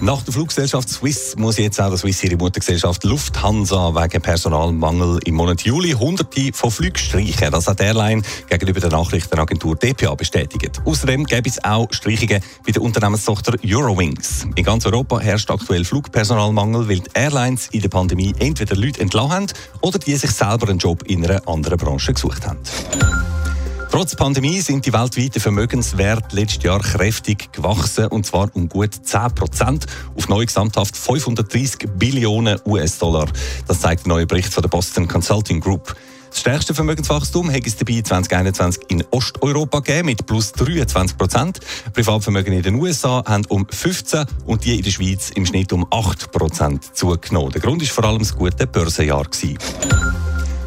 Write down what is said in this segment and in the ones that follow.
Nach der Fluggesellschaft Swiss muss jetzt auch der Swiss ihre Muttergesellschaft Lufthansa wegen Personalmangel im Monat Juli hunderte von Flügen streichen. Das hat die Airline gegenüber der Nachrichtenagentur DPA bestätigt. Außerdem gäbe es auch Streichungen bei der Unternehmenstochter Eurowings. In ganz Europa herrscht aktuell Flugpersonalmangel, weil die Airlines in der Pandemie entweder Leute entlassen haben oder die sich selber einen Job in einer anderen Branche gesucht haben. Trotz Pandemie sind die weltweiten Vermögenswerte letztes Jahr kräftig gewachsen, und zwar um gut 10 Prozent auf neu gesamthaft 530 Billionen US-Dollar. Das zeigt der neue Bericht von der Boston Consulting Group. Das stärkste Vermögenswachstum hat es dabei 2021 in Osteuropa gegeben mit plus 23 Prozent. Privatvermögen in den USA haben um 15 und die in der Schweiz im Schnitt um 8 Prozent zugenommen. Der Grund ist vor allem das gute Börsenjahr gewesen.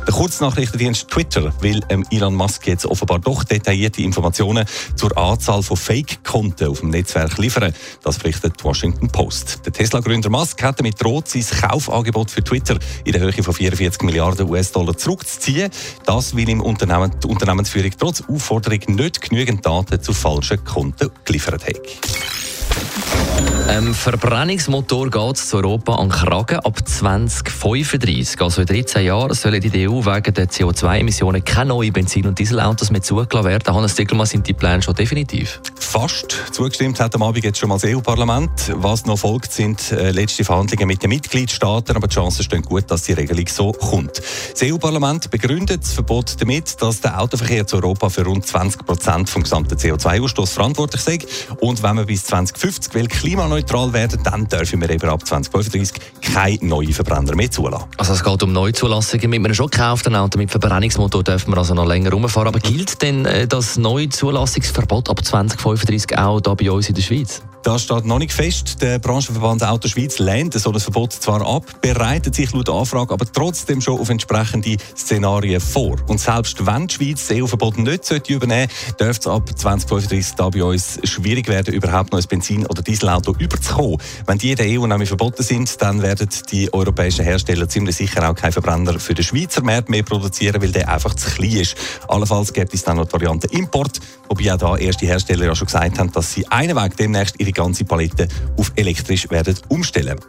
Der Kurznachrichtendienst Twitter will ähm, Elon Musk jetzt offenbar doch detaillierte Informationen zur Anzahl von Fake-Konten auf dem Netzwerk liefern. Das berichtet die Washington Post. Der Tesla-Gründer Musk hat damit droht, sein Kaufangebot für Twitter in der Höhe von 44 Milliarden US-Dollar zurückzuziehen. Das will ihm Unternehmen, die Unternehmensführung trotz Aufforderung nicht genügend Daten zu falschen Konten geliefert hat. Ähm, Verbrennungsmotor geht zu Europa an Kragen ab 2035. Also in 13 Jahren sollen der EU wegen der CO2-Emissionen keine neuen Benzin- und Dieselautos mehr zugelassen werden. Hannes Dickelmann, sind die Pläne schon definitiv? Fast zugestimmt hat am Abend jetzt schon mal das EU-Parlament. Was noch folgt, sind äh, letzte Verhandlungen mit den Mitgliedstaaten, aber die Chancen stehen gut, dass die Regelung so kommt. Das EU-Parlament begründet das Verbot damit, dass der Autoverkehr zu Europa für rund 20 Prozent vom gesamten CO2-Ausstoß verantwortlich ist. Und wenn man bis 2050 will, klimaneutral werden, dann dürfen wir eben ab 2035 keine neuen Verbrenner mehr zulassen. Also es geht um Neuzulassungen. Mit einem schon gekauften Auto mit Verbrennungsmotor dürfen wir also noch länger rumfahren. Aber gilt denn äh, das Neuzulassungsverbot ab 2035 auch hier bei uns in der Schweiz? Das steht noch nicht fest. Der Branchenverband Auto Schweiz lehnt so ein Verbot zwar ab, bereitet sich laut Anfrage aber trotzdem schon auf entsprechende Szenarien vor. Und selbst wenn die Schweiz das EU-Verbot nicht sollte übernehmen sollte, dürfte es ab 2035 da bei uns schwierig werden, überhaupt noch ein Benzin- oder Dieselauto überzukommen. Wenn die in der EU nämlich verboten sind, dann werden die europäischen Hersteller ziemlich sicher auch keine Verbrenner für den Schweizer Markt mehr produzieren, weil der einfach zu klein ist. Allenfalls gibt es dann noch die Variante Import, wobei auch da erste Hersteller ja schon gesagt haben, dass sie einen Weg demnächst ihre ganze Palette auf elektrisch werden umstellen.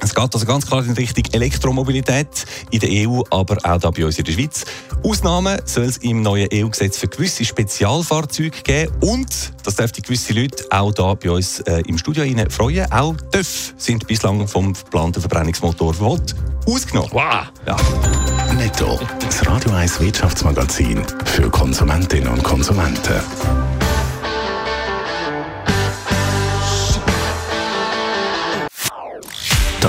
Es geht also ganz klar in Richtung Elektromobilität in der EU, aber auch da bei uns in der Schweiz. Ausnahmen soll es im neuen EU-Gesetz für gewisse Spezialfahrzeuge geben und das dürfte gewisse Leute auch da bei uns äh, im Studio rein freuen. Auch TÜV sind bislang vom geplanten Verbrennungsmotorverbot ausgenommen. Wow! Ja. Netto. Das Radio 1 Wirtschaftsmagazin für Konsumentinnen und Konsumenten.